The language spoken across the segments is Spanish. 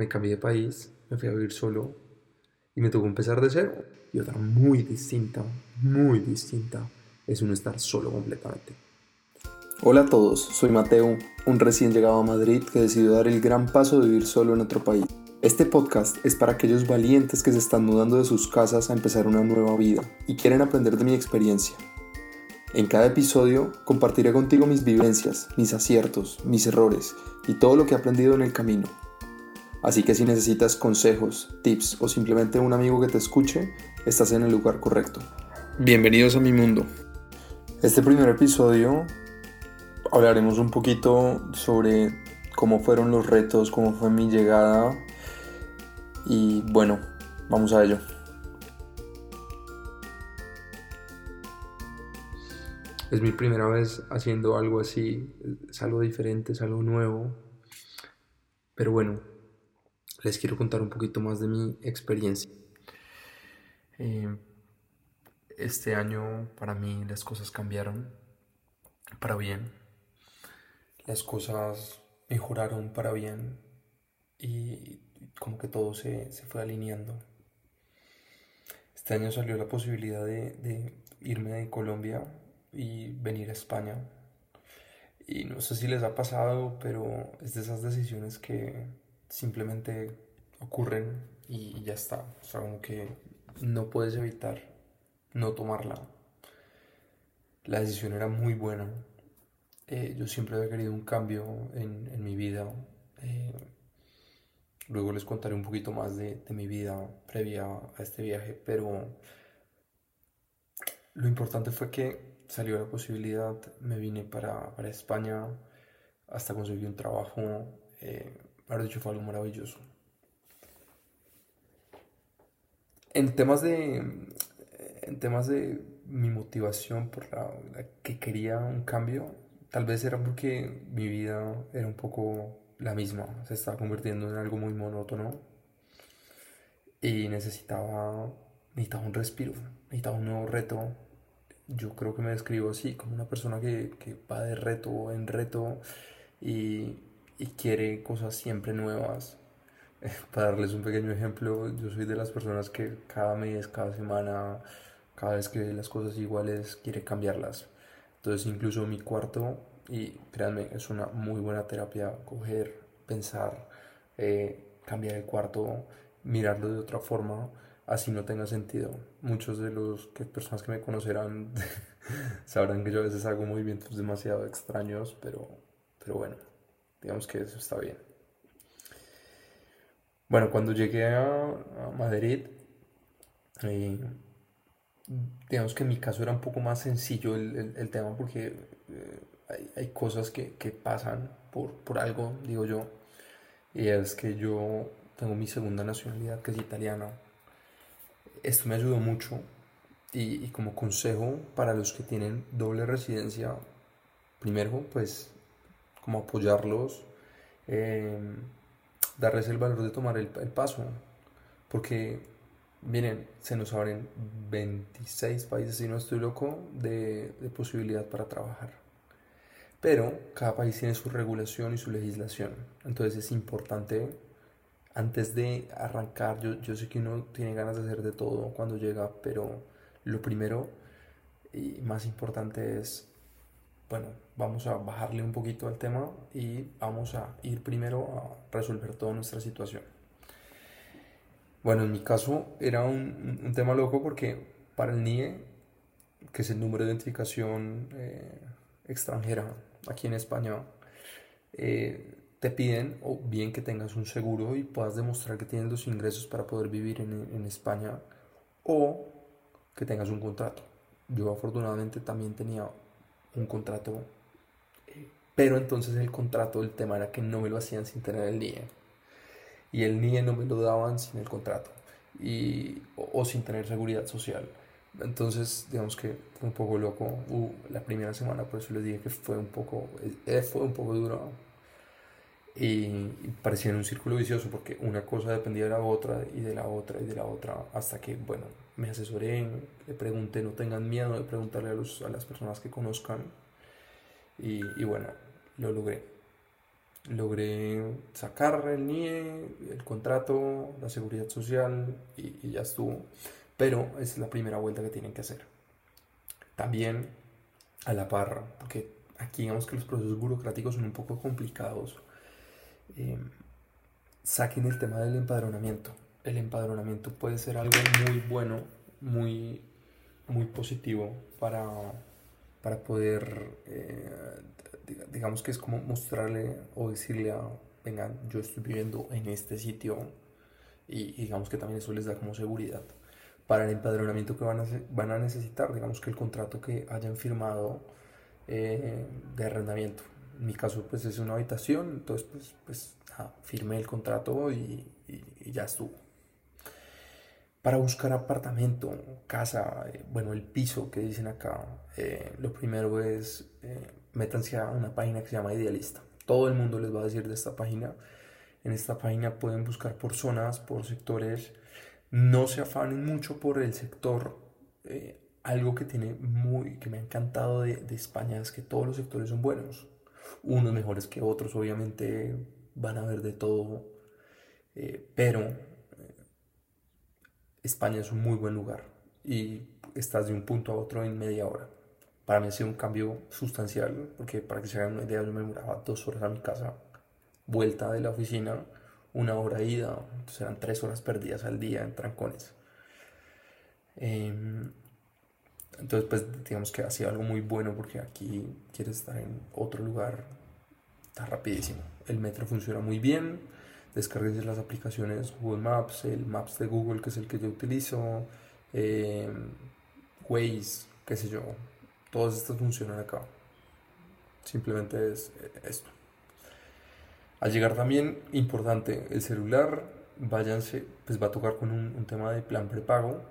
me cambié de país, me fui a vivir solo y me tocó empezar de cero. Y otra muy distinta, muy distinta, es uno estar solo completamente. Hola a todos, soy Mateo, un recién llegado a Madrid que decidió dar el gran paso de vivir solo en otro país. Este podcast es para aquellos valientes que se están mudando de sus casas a empezar una nueva vida y quieren aprender de mi experiencia. En cada episodio compartiré contigo mis vivencias, mis aciertos, mis errores y todo lo que he aprendido en el camino. Así que si necesitas consejos, tips o simplemente un amigo que te escuche, estás en el lugar correcto. Bienvenidos a mi mundo. Este primer episodio hablaremos un poquito sobre cómo fueron los retos, cómo fue mi llegada y bueno, vamos a ello. Es mi primera vez haciendo algo así, es algo diferente, es algo nuevo. Pero bueno, les quiero contar un poquito más de mi experiencia. Eh, este año para mí las cosas cambiaron para bien. Las cosas mejoraron para bien y como que todo se, fue alineando. Este año salió la posibilidad de, de irme de Colombia y venir a España. Y no sé si les ha pasado, pero es de esas decisiones que simplemente ocurren y ya está. O sea, como que no puedes evitar no tomarla. La decisión era muy buena. Eh, yo siempre había querido un cambio en, mi vida. Eh, luego les contaré un poquito más de, mi vida previa a este viaje, pero lo importante fue que salió la posibilidad, me vine para, España, hasta conseguir un trabajo. Eh, Haber dicho fue algo maravilloso. En temas de. En temas de mi motivación por la, que quería un cambio, tal vez era porque mi vida era un poco la misma, se estaba convirtiendo en algo muy monótono y necesitaba, necesitaba un respiro, necesitaba un nuevo reto. Yo creo que me describo así, como una persona que, que va de reto en reto y y quiere cosas siempre nuevas. Para darles un pequeño ejemplo, yo soy de las personas que cada mes, cada semana, cada vez que ve las cosas iguales, quiere cambiarlas. Entonces incluso mi cuarto, y créanme, es una muy buena terapia, coger, pensar, eh, cambiar el cuarto, mirarlo de otra forma, así no tenga sentido. Muchos de los que, personas que me conocerán sabrán que yo a veces hago movimientos demasiado extraños, pero, pero bueno. Digamos que eso está bien. Bueno, cuando llegué a, Madrid, eh, digamos que en mi caso era un poco más sencillo el, tema porque eh, hay, cosas que, pasan por, por, algo, digo yo, y es que yo tengo mi segunda nacionalidad que es italiana. Esto me ayudó mucho y como consejo para los que tienen doble residencia, primero pues apoyarlos, em, darles el valor de tomar el, paso, porque miren, se nos abren 26 países, si no estoy loco, de, posibilidad para trabajar. Pero cada país tiene su regulación y su legislación. Entonces es importante, antes de arrancar, yo, yo sé que uno tiene ganas de hacer de todo cuando llega, pero lo primero y más importante es bueno, vamos a bajarle un poquito al tema y vamos a ir primero a resolver toda nuestra situación. Bueno, en mi caso era un, tema loco porque para el NIE, que es el número de identificación eh, extranjera aquí en España, eh, te piden o bien que tengas un seguro y puedas demostrar que tienes los ingresos para poder vivir en, en España o que tengas un contrato. Yo afortunadamente también tenía un contrato, eh, pero entonces el contrato, el tema era que no me lo hacían sin tener el NIE. Y el NIE no me lo daban sin el contrato y, o, sin tener seguridad social. Entonces, digamos que fue un poco loco uh, la primera semana, por eso les dije que fue un poco, eh, fue un poco duro. Y, y parecía en un círculo vicioso porque una cosa dependía de la otra y de la otra y de la otra hasta que, bueno, me asesoré, le pregunté, no tengan miedo de preguntarle a, las personas que conozcan y, bueno, lo logré. logré sacar el NIE, el contrato, la seguridad social y, ya estuvo. Pero es la primera vuelta que tienen que hacer. También a la par, porque aquí digamos que los procesos burocráticos son un poco complicados. Eh, saquen el tema del empadronamiento. El empadronamiento puede ser algo muy bueno, muy, muy positivo para, para poder eh, digamos que es como mostrarle o decirle a, vengan, yo estoy viviendo en este sitio y, digamos que también eso les da como seguridad. Para el empadronamiento que van a, van a necesitar, digamos que el contrato que hayan firmado eh, de arrendamiento. En mi caso pues es una habitación, entonces pues, pues firmé el contrato y, ya estuvo. Para buscar apartamento, casa, eh, bueno, el piso que dicen acá, eh, lo primero es métanse a una página que se llama Idealista. Todo el mundo les va a decir de esta página. En esta página pueden buscar por zonas, por sectores. No se afanen mucho por el sector. Eh, algo que tiene muy, que me ha encantado de, España es que todos los sectores son buenos. Unos mejores que otros, obviamente van a ver de todo. Eh, pero eh, España es un muy buen lugar y estás de un punto a otro en media hora para mí ha sido un cambio sustancial, porque para que se hagan una idea, yo me demoraba dos horas a mi casa, vuelta de la oficina, una hora ida, entonces eran tres horas perdidas al día en trancones. Em, entonces, pues digamos que ha sido algo muy bueno porque aquí quieres estar en otro lugar, está rapidísimo. El metro funciona muy bien, descargues las aplicaciones Google Maps, el Maps de Google, que es el que yo utilizo, eh, Waze, qué sé yo, Todas estas funcionan acá. Simplemente es eh, esto. Al llegar también, importante, el celular, váyanse, pues va a tocar con un, tema de plan prepago.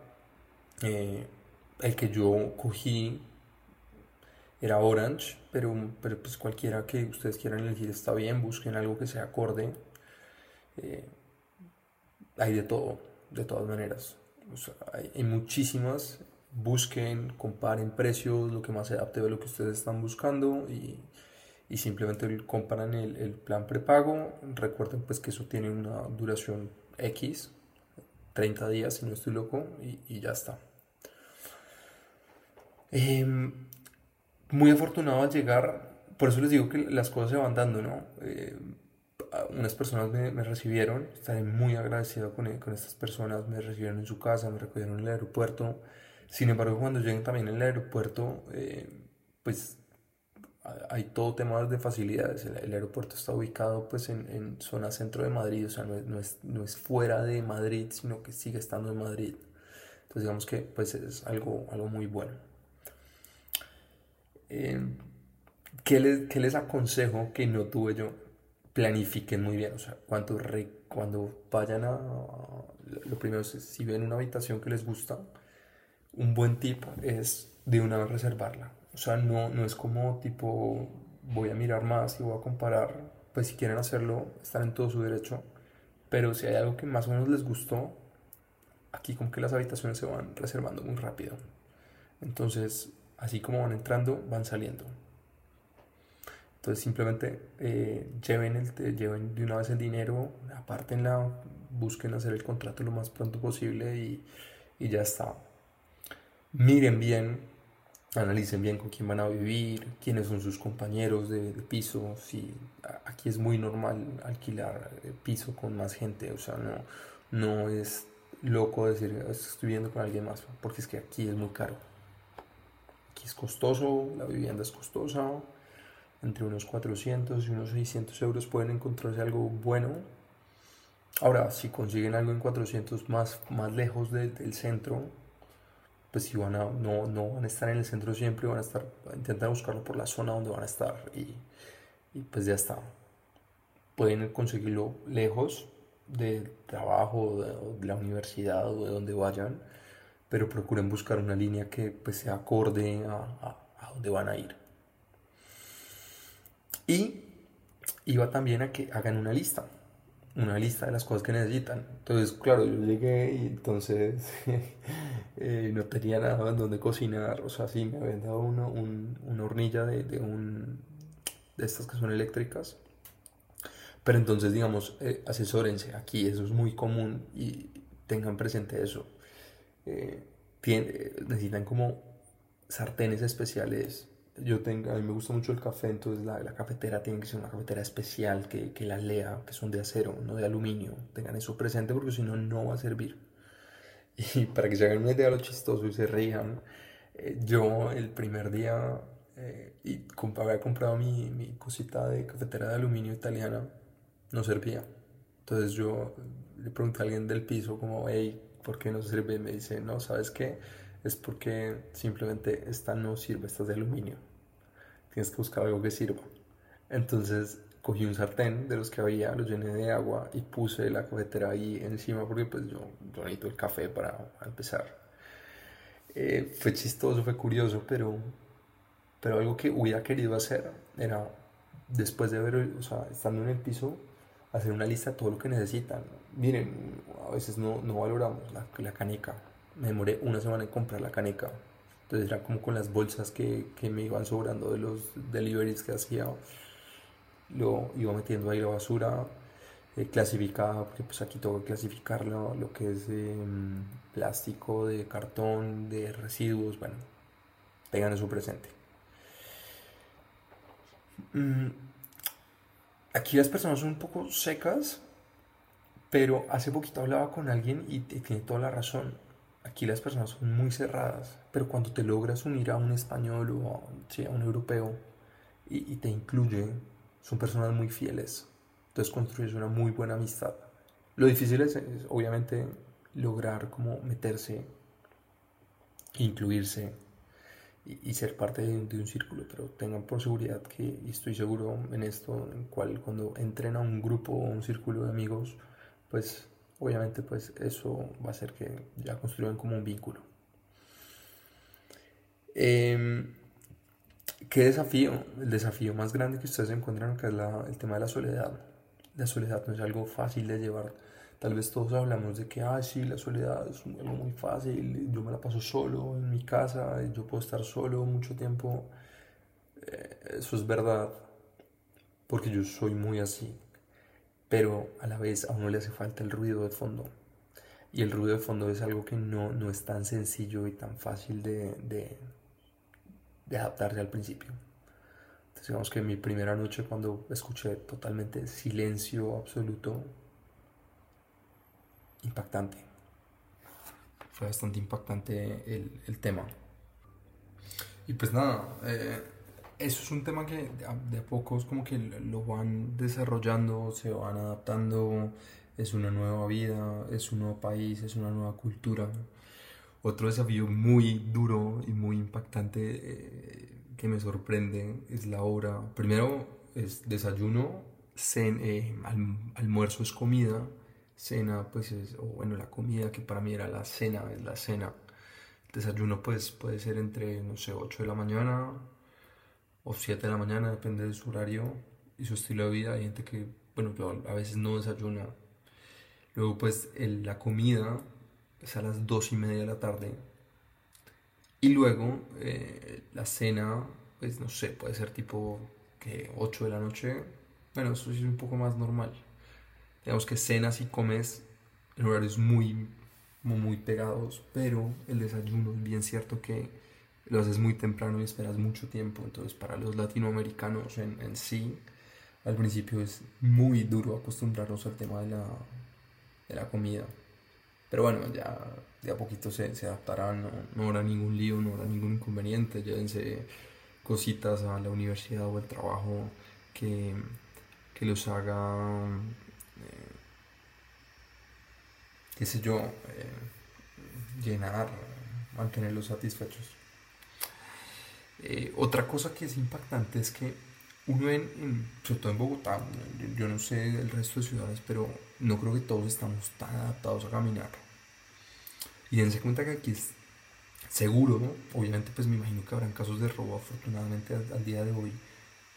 Eh, el que yo cogí era Orange, pero, pero pues cualquiera que ustedes quieran elegir está bien, busquen algo que sea acorde. Eh, hay de todo, de todas maneras. hay muchísimas busquen, comparen precios, lo que más se adapte a lo que ustedes están buscando y, y simplemente comparan el, el, plan prepago. Recuerden pues que eso tiene una duración X, 30 días si no estoy loco, y ya está. Em, muy afortunado al llegar, por eso les digo que las cosas se van dando, ¿no? Eh, unas personas me, me, recibieron, estaré muy agradecido con, con estas personas, me recibieron en su casa, me recogieron en el aeropuerto, sin embargo, cuando lleguen también el aeropuerto, eh, pues hay todo tema de facilidades. El, aeropuerto está ubicado pues en, en, zona centro de Madrid, o sea, no es, no, es, no es, fuera de Madrid, sino que sigue estando en Madrid. Entonces digamos que pues es algo, algo muy bueno. Eh, ¿qué, les, ¿qué, les, aconsejo que no tuve yo? Planifiquen muy bien, o sea, cuando, cuando vayan a... Lo primero es si ven una habitación que les gusta, un buen tip es de una vez reservarla. O sea, no, no es como tipo voy a mirar más y voy a comparar. Pues si quieren hacerlo, están en todo su derecho. Pero si hay algo que más o menos les gustó, aquí como que las habitaciones se van reservando muy rápido. Entonces, así como van entrando, van saliendo. Entonces simplemente eh, lleven, el, lleven de una vez el dinero, apártenla, busquen hacer el contrato lo más pronto posible y, y ya está miren bien, analicen bien con quién van a vivir, quiénes son sus compañeros de, piso, si aquí es muy normal alquilar eh, piso con más gente, o sea, no, no es loco decir estoy viviendo con alguien más, porque es que aquí es muy caro. Es costoso, la vivienda es costosa, entre unos 400 y unos 600 euros pueden encontrarse algo bueno. Ahora, si consiguen algo en 400 más, más lejos del centro, pues si van a, no, no, van a estar en el centro siempre, van a estar, intentar buscarlo por la zona donde van a estar y, y pues ya está. Pueden conseguirlo lejos del trabajo, de, la universidad o de donde vayan, pero procuren buscar una línea que pues sea acorde a, a, a donde van a ir. Y iba también a que hagan una lista una lista de las cosas que necesitan. Entonces, claro, yo llegué y entonces eh, no tenía nada donde cocinar. O sea, sí, me habían dado una, un, una hornilla de, de, un, de estas que son eléctricas. Pero entonces, digamos, eh, asesórense aquí, eso es muy común y tengan presente eso. Eh, necesitan como sartenes especiales. Yo tengo, a mí me gusta mucho el café, entonces la, la cafetera tiene que ser una cafetera especial que, que la lea, que son de acero, no de aluminio. Tengan eso presente porque si no, no va a servir. Y para que se hagan una idea de lo chistoso y se rían, eh, yo el primer día eh, y había comprado mi, mi, cosita de cafetera de aluminio italiana, no servía. Entonces yo le pregunté a alguien del piso como, hey, ¿por qué no sirve? Me dice, no, ¿sabes qué? Es porque simplemente esta no sirve, esta es de aluminio. Tienes que buscar algo que sirva. Entonces cogí un sartén de los que había, lo llené de agua y puse la cafetera ahí encima porque pues yo, yo necesito el café para, empezar. Eh, fue chistoso, fue curioso, pero pero algo que hubiera querido hacer era, después de haber, o sea, estando en el piso, hacer una lista de todo lo que necesitan. Miren, a veces no, no valoramos la, la, caneca. Me demoré una semana en comprar la caneca. Entonces era como con las bolsas que, que me iban sobrando de los deliveries que hacía. Lo iba metiendo ahí la basura eh, clasificada, porque pues aquí tengo que clasificarlo, lo que es eh, plástico, de cartón, de residuos, bueno, tengan eso presente. Mm, aquí las personas son un poco secas, pero hace poquito hablaba con alguien y, tiene toda la razón. Aquí las personas son muy cerradas, pero cuando te logras unir a un español o a, un europeo y, te incluye, son personas muy fieles. Entonces construyes una muy buena amistad. Lo difícil es, obviamente lograr como meterse, incluirse y, ser parte de, un círculo, pero tengan por seguridad que, estoy seguro en esto, en cual cuando entren a un grupo o un círculo de amigos, pues obviamente pues eso va a hacer que ya construyan como un vínculo. Em, ¿Qué desafío? El desafío más grande que ustedes encuentran acá es el tema de la soledad. La soledad no es algo fácil de llevar Tal vez todos hablamos de que, ah, sí, la soledad es algo muy fácil, yo me la paso solo en mi casa, yo puedo estar solo mucho tiempo. Eh, eso es verdad, porque yo soy muy así. Pero a la vez a uno le hace falta el ruido de fondo. Y el ruido de fondo es algo que no, no es tan sencillo y tan fácil de, de, de adaptarse al principio. Entonces digamos que mi primera noche cuando escuché totalmente silencio absoluto, impactante. Fue bastante impactante el, el tema. Y pues nada, eh, eso es un tema que de a, de pocos como que lo van desarrollando, se van adaptando, es una nueva vida, es un nuevo país, es una nueva cultura. Otro desafío muy duro y muy impactante eh, que me sorprende es la hora. Primero es desayuno, cen, eh, almuerzo es comida, cena, pues es, o bueno, la comida que para mí era la cena, es la cena. desayuno pues puede ser entre, no sé, 8 de la mañana o 7 de la mañana, depende de su horario y su estilo de vida. Hay gente que, bueno, yo a veces no desayuna. Luego pues la comida es a las 2 y media de la tarde. Y luego eh, la cena, pues no sé, puede ser tipo que 8 de la noche. Bueno, eso sí es un poco más normal digamos que cenas y comes en horarios muy, muy, pegados, pero el desayuno es bien cierto que lo haces muy temprano y esperas mucho tiempo, entonces para los latinoamericanos en, en sí, al principio es muy duro acostumbrarnos al tema de la, de la comida. Pero bueno, ya de a poquito se, se adaptarán, no, no, habrá ningún lío, no habrá ningún inconveniente, llévense cositas a la universidad o al trabajo que, que los haga qué sé yo, eh, llenar, mantenerlos satisfechos. Eh, otra cosa que es impactante es que uno en, sobre todo en Bogotá, yo, no sé el resto de ciudades, pero no creo que todos estamos tan adaptados a caminar. Y dense cuenta que aquí es seguro, obviamente pues me imagino que habrán casos de robo, afortunadamente al, día de hoy,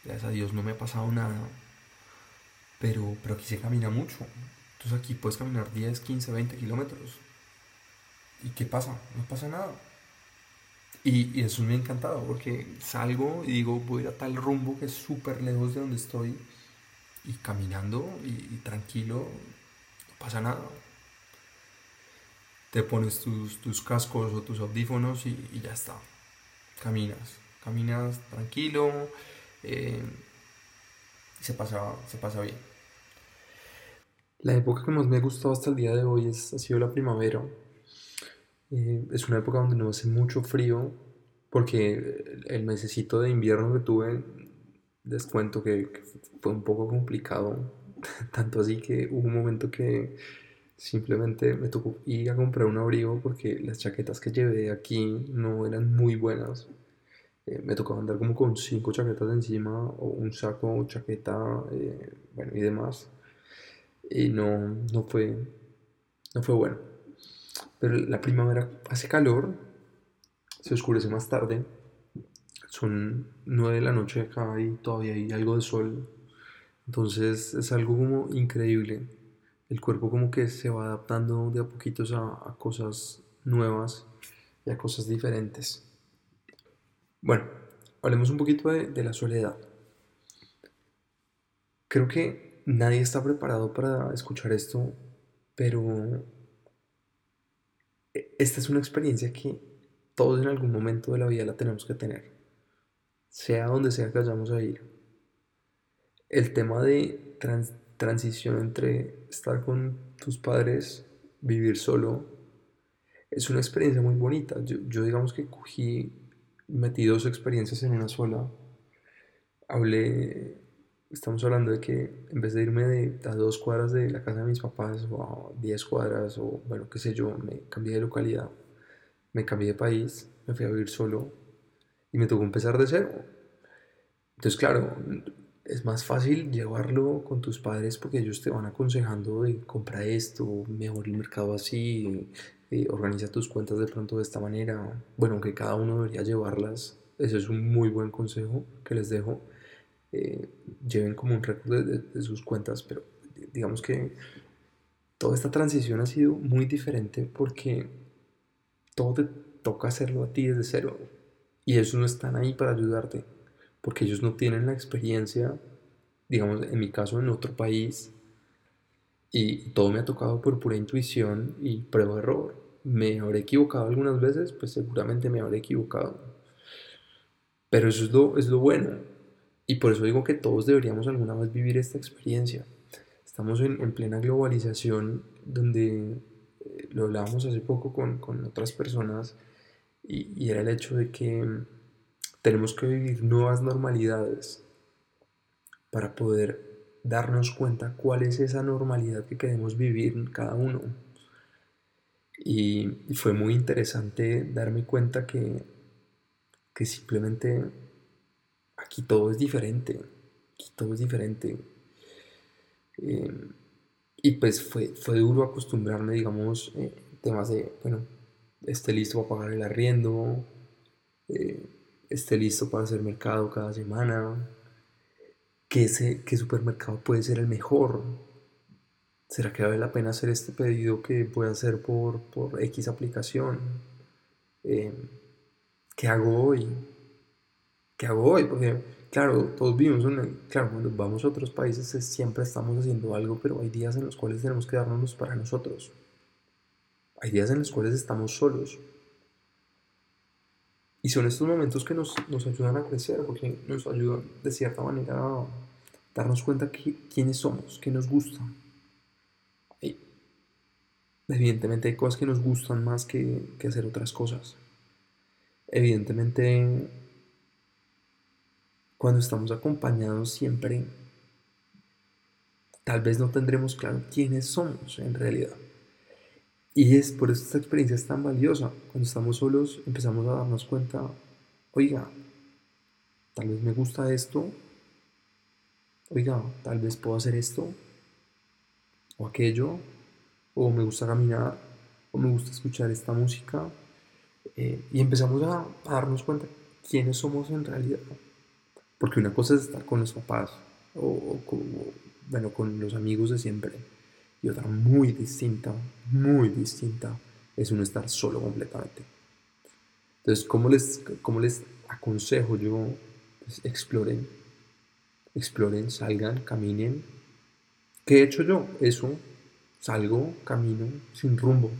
gracias a Dios no me ha pasado nada, pero, pero aquí se camina mucho. Entonces aquí puedes caminar 10, 15, 20 kilómetros. ¿Y qué pasa? No pasa nada. Y, eso me ha encantado porque salgo y digo, voy a ir a tal rumbo que es súper lejos de donde estoy y caminando y, tranquilo, no pasa nada. Te pones tus, cascos o tus audífonos y, ya está. Caminas, caminas tranquilo eh, y se pasa, se pasa bien. La época que más me ha gustado hasta el día de hoy es, ha sido la primavera. Eh, es una época donde no hace mucho frío, porque el mesecito de invierno que tuve, les cuento que, fue un poco complicado, tanto así que hubo un momento que simplemente me tocó ir a comprar un abrigo porque las chaquetas que llevé aquí no eran muy buenas. Eh, me tocaba andar como con cinco chaquetas encima o un saco, chaqueta, eh, bueno y demás. Y no, no, fue, no fue bueno. Pero la primavera hace calor, se oscurece más tarde. Son 9 de la noche acá y todavía hay algo de sol. Entonces es algo como increíble. El cuerpo como que se va adaptando de a poquitos a, cosas nuevas y a cosas diferentes. Bueno, hablemos un poquito de, de la soledad. Creo que nadie está preparado para escuchar esto, pero esta es una experiencia que todos en algún momento de la vida la tenemos que tener, sea donde sea que vayamos a ir. El tema de transición entre estar con tus padres, vivir solo, es una experiencia muy bonita. Yo, yo digamos que cogí, metí dos experiencias en una sola. Hablé estamos hablando de que en vez de irme de, a dos cuadras de la casa de mis papás o a diez cuadras o bueno, qué sé yo, me cambié de localidad, me cambié de país, me fui a vivir solo y me tocó empezar de cero. Entonces, claro, es más fácil llevarlo con tus padres porque ellos te van aconsejando de compra esto, mejor el mercado así, organiza tus cuentas de pronto de esta manera. Bueno, aunque cada uno debería llevarlas, eso es un muy buen consejo que les dejo eh, lleven como un récord de, sus cuentas, pero digamos que toda esta transición ha sido muy diferente porque todo te toca hacerlo a ti desde cero y ellos no están ahí para ayudarte porque ellos no tienen la experiencia, digamos, en mi caso en otro país y todo me ha tocado por pura intuición y prueba error. Me habré equivocado algunas veces, pues seguramente me habré equivocado. Pero eso es lo, es lo bueno, y por eso digo que todos deberíamos alguna vez vivir esta experiencia. Estamos en, plena globalización donde eh, lo hablábamos hace poco con, con otras personas y, y, era el hecho de que tenemos que vivir nuevas normalidades para poder darnos cuenta cuál es esa normalidad que queremos vivir cada uno. Y, y fue muy interesante darme cuenta que, que simplemente aquí todo es diferente, aquí todo es diferente. Em, y pues fue, fue duro acostumbrarme, digamos, eh, temas de, bueno, esté listo para pagar el arriendo, eh, esté listo para hacer mercado cada semana, ¿Qué, ese, qué supermercado puede ser el mejor. ¿Será que vale la pena hacer este pedido que puede hacer por, por X aplicación? Em, ¿Qué hago hoy? ¿Qué hago hoy? Porque, claro, todos vivimos, claro, cuando vamos a otros países siempre estamos haciendo algo, pero hay días en los cuales tenemos que darnos para nosotros. Hay días en los cuales estamos solos. Y son estos momentos que nos, ayudan a crecer, porque nos ayudan de cierta manera a darnos cuenta que, quiénes somos, qué nos gusta. evidentemente hay cosas que nos gustan más que hacer otras cosas. Evidentemente cuando estamos acompañados siempre, tal vez no tendremos claro quiénes somos en realidad. Y es por eso esta experiencia es tan valiosa. Cuando estamos solos empezamos a darnos cuenta, oiga, tal vez me gusta esto, oiga, tal vez puedo hacer esto o aquello, o me gusta caminar, o me gusta escuchar esta música. Eh, y empezamos a darnos cuenta quiénes somos en realidad. Porque una cosa es estar con los papás o, bueno, con los amigos de siempre. Y otra muy distinta, muy distinta, es uno estar solo completamente. Entonces, ¿cómo les, cómo les aconsejo yo? Pues exploren. exploren, salgan, caminen. ¿Qué he hecho yo? Eso, salgo, camino sin rumbo.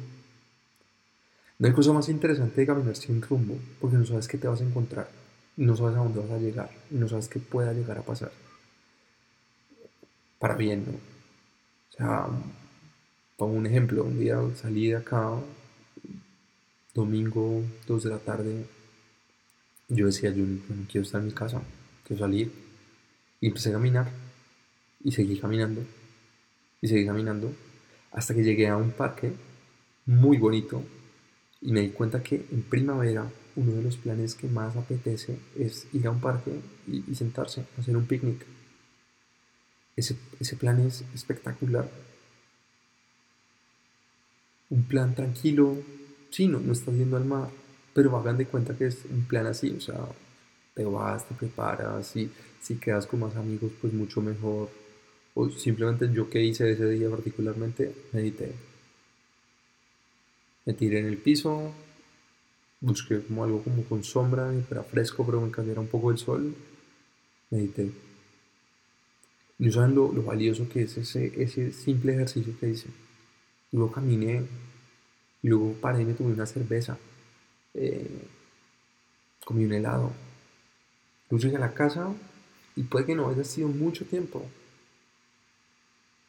No hay cosa más interesante de caminar sin rumbo, porque no sabes qué te vas a encontrar, no sabes a dónde vas a llegar, no sabes qué pueda llegar a pasar. Para bien, ¿no? O sea, pongo un ejemplo, un día salí de acá, domingo, 2 de la tarde, yo decía, yo no, quiero estar en mi casa, quiero salir, y empecé a caminar, y seguí caminando, y seguí caminando, hasta que llegué a un parque muy bonito, y me di cuenta que en primavera uno de los planes que más apetece es ir a un parque y, sentarse, hacer un picnic. Ese, ese plan es espectacular. Un plan tranquilo, sí, no, no estás yendo al mar, pero hagan de cuenta que es un plan así, o sea, te vas, te preparas, y si quedas con más amigos, pues mucho mejor. O simplemente yo que hice ese día particularmente, medité me tiré en el piso, busqué como algo como con sombra, y fuera fresco, pero me cayera un poco el sol, medité. Y no saben lo, valioso que es ese, ese simple ejercicio que hice. Luego caminé, y luego paré y me tomé una cerveza, eh, comí un helado. Luego llegué a la casa y puede que no haya sido mucho tiempo,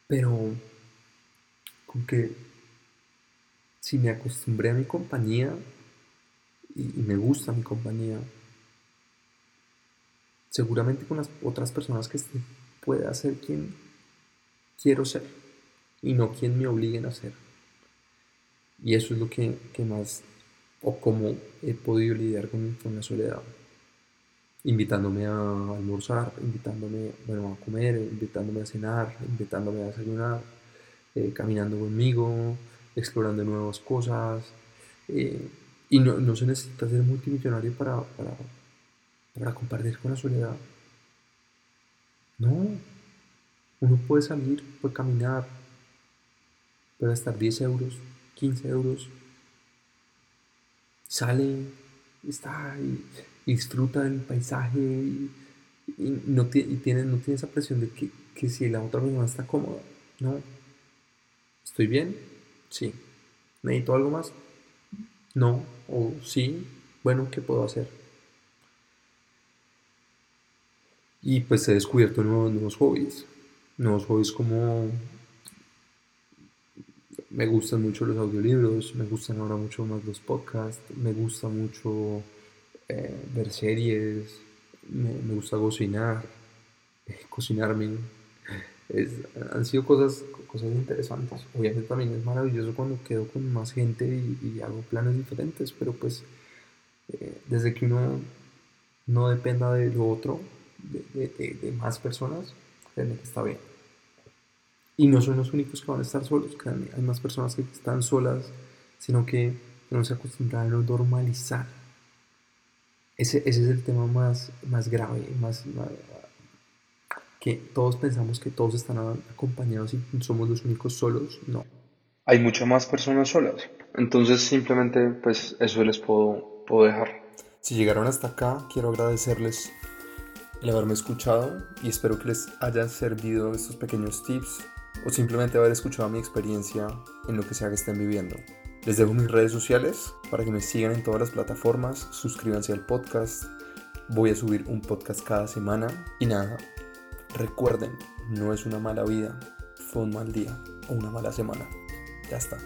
pero con que si me acostumbré a mi compañía y, me gusta mi compañía, seguramente con las otras personas que esté pueda ser quien quiero ser y no quien me obliguen a ser. Y eso es lo que, más, o cómo he podido lidiar con, la soledad. Invitándome a almorzar, invitándome bueno, a comer, invitándome a cenar, invitándome a desayunar, eh, caminando conmigo, explorando nuevas cosas. Eh, y no, no, se necesita ser multimillonario para, para, para compartir con la soledad. No, uno puede salir, puede caminar, puede gastar 10 euros, 15 euros, sale, está y, disfruta del paisaje y, no, tiene, no tiene esa presión de que, que si la otra persona está cómoda, no, estoy bien, Sí. ¿Necesito algo más? No. O sí. Bueno, ¿qué puedo hacer? Y pues he descubierto nuevos, nuevos hobbies. Nuevos hobbies como... Me gustan mucho los audiolibros, me gustan ahora mucho más los podcasts, me gusta mucho eh, ver series, me, gusta cocinar, cocinarme han sido cosas, cosas interesantes. Obviamente también es maravilloso cuando quedo con más gente y, hago planes diferentes, pero pues eh, desde que uno no dependa de lo otro, de, más personas, créanme que está bien. Y no son los únicos que van a estar solos, créanme, hay más personas que están solas, sino que no se acostumbran a normalizar. Ese, ese es el tema más, más grave, más que todos pensamos que todos están acompañados y somos los únicos solos, no. Hay muchas más personas solas. Entonces simplemente pues eso les puedo, puedo dejar. Si llegaron hasta acá, quiero agradecerles el haberme escuchado y espero que les hayan servido estos pequeños tips o simplemente haber escuchado mi experiencia en lo que sea que estén viviendo. Les dejo mis redes sociales para que me sigan en todas las plataformas, suscríbanse al podcast, voy a subir un podcast cada semana y nada, Recuerden, no es una mala vida, fue un mal día o una mala semana. Ya está.